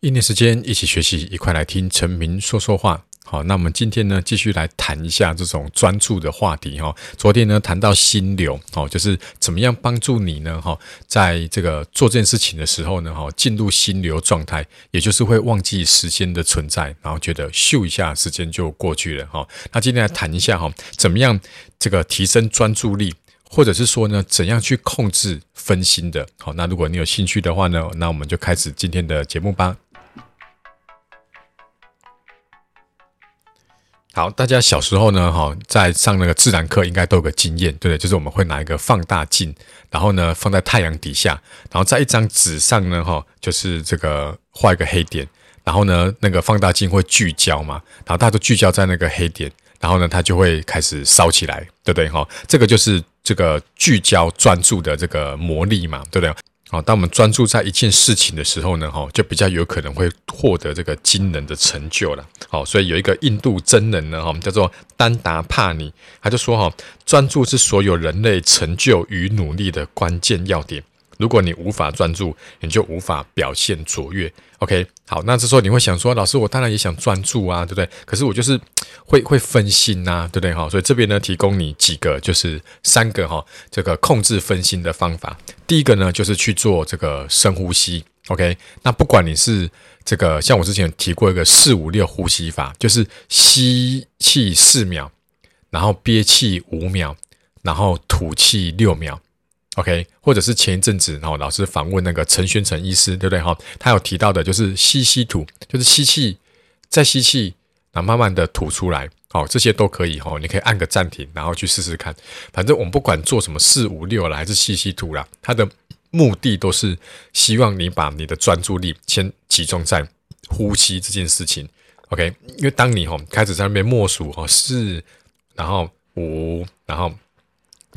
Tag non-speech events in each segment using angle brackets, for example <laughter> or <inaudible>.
一年时间一起学习，一块来听陈明说说话。好，那我们今天呢，继续来谈一下这种专注的话题哈。昨天呢，谈到心流，哦，就是怎么样帮助你呢？哈，在这个做这件事情的时候呢，哈，进入心流状态，也就是会忘记时间的存在，然后觉得咻一下，时间就过去了哈。那今天来谈一下哈，怎么样这个提升专注力，或者是说呢，怎样去控制分心的？好，那如果你有兴趣的话呢，那我们就开始今天的节目吧。好，大家小时候呢，哈，在上那个自然课，应该都有个经验，对不对？就是我们会拿一个放大镜，然后呢，放在太阳底下，然后在一张纸上呢，哈，就是这个画一个黑点，然后呢，那个放大镜会聚焦嘛，然后大家都聚焦在那个黑点，然后呢，它就会开始烧起来，对不对？哈，这个就是这个聚焦专注的这个魔力嘛，对不对？好，当我们专注在一件事情的时候呢，哈，就比较有可能会获得这个惊人的成就了。好，所以有一个印度真人呢，哈，叫做丹达帕尼，他就说，哈，专注是所有人类成就与努力的关键要点。如果你无法专注，你就无法表现卓越。OK，好，那这时候你会想说，老师，我当然也想专注啊，对不对？可是我就是 <tsk> 会会分心呐、啊，对不对？哈，所以这边呢，提供你几个，就是三个哈，这个控制分心的方法。第一个呢，就是去做这个深呼吸。OK，那不管你是这个，像我之前提过一个四五六呼吸法，就是吸气四秒，然后憋气五秒，然后吐气六秒。OK，或者是前一阵子，然后老师访问那个陈宣诚医师，对不对？哈，他有提到的就是吸吸吐，就是吸气，再吸气，然后慢慢的吐出来，好，这些都可以哈。你可以按个暂停，然后去试试看。反正我们不管做什么四五六了，还是吸吸吐啦，它的目的都是希望你把你的专注力先集中在呼吸这件事情。OK，因为当你哈开始在那边默数哈四，然后五，然后。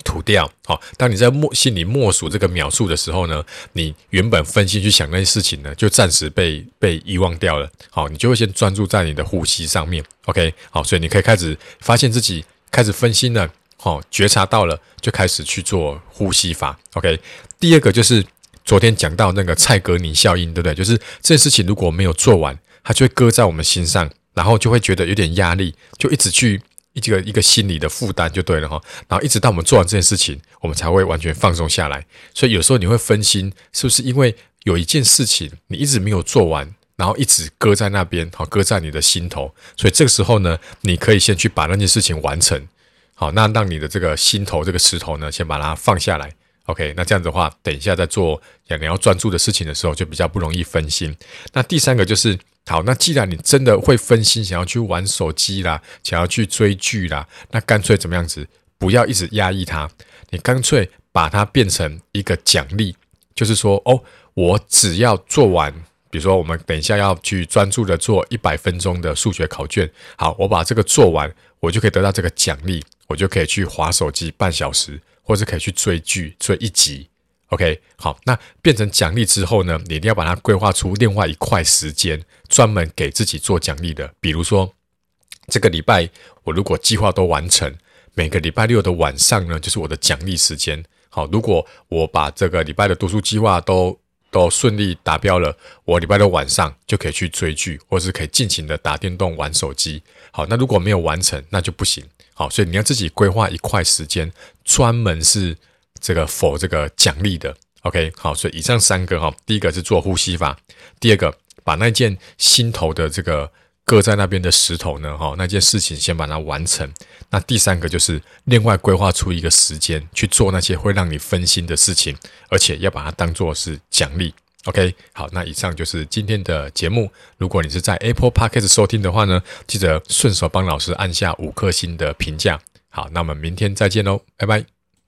吐掉，好。当你在默心里默数这个秒数的时候呢，你原本分心去想那些事情呢，就暂时被被遗忘掉了。好，你就会先专注在你的呼吸上面。OK，好，所以你可以开始发现自己开始分心了，好，觉察到了，就开始去做呼吸法。OK，第二个就是昨天讲到那个蔡格尼效应，对不对？就是这件事情如果没有做完，它就会搁在我们心上，然后就会觉得有点压力，就一直去。一个一个心理的负担就对了哈，然后一直到我们做完这件事情，我们才会完全放松下来。所以有时候你会分心，是不是因为有一件事情你一直没有做完，然后一直搁在那边，好，搁在你的心头。所以这个时候呢，你可以先去把那件事情完成，好，那让你的这个心头这个石头呢，先把它放下来。OK，那这样子的话，等一下在做你要专注的事情的时候，就比较不容易分心。那第三个就是。好，那既然你真的会分心，想要去玩手机啦，想要去追剧啦，那干脆怎么样子？不要一直压抑它，你干脆把它变成一个奖励，就是说，哦，我只要做完，比如说我们等一下要去专注的做一百分钟的数学考卷，好，我把这个做完，我就可以得到这个奖励，我就可以去划手机半小时，或者可以去追剧追一集。OK，好，那变成奖励之后呢，你一定要把它规划出另外一块时间，专门给自己做奖励的。比如说，这个礼拜我如果计划都完成，每个礼拜六的晚上呢，就是我的奖励时间。好，如果我把这个礼拜的读书计划都都顺利达标了，我礼拜六晚上就可以去追剧，或是可以尽情的打电动、玩手机。好，那如果没有完成，那就不行。好，所以你要自己规划一块时间，专门是。这个否这个奖励的，OK，好，所以以上三个哈，第一个是做呼吸法，第二个把那件心头的这个搁在那边的石头呢，哈，那件事情先把它完成。那第三个就是另外规划出一个时间去做那些会让你分心的事情，而且要把它当做是奖励，OK，好，那以上就是今天的节目。如果你是在 Apple Podcast 收听的话呢，记得顺手帮老师按下五颗星的评价。好，那我们明天再见喽，拜拜。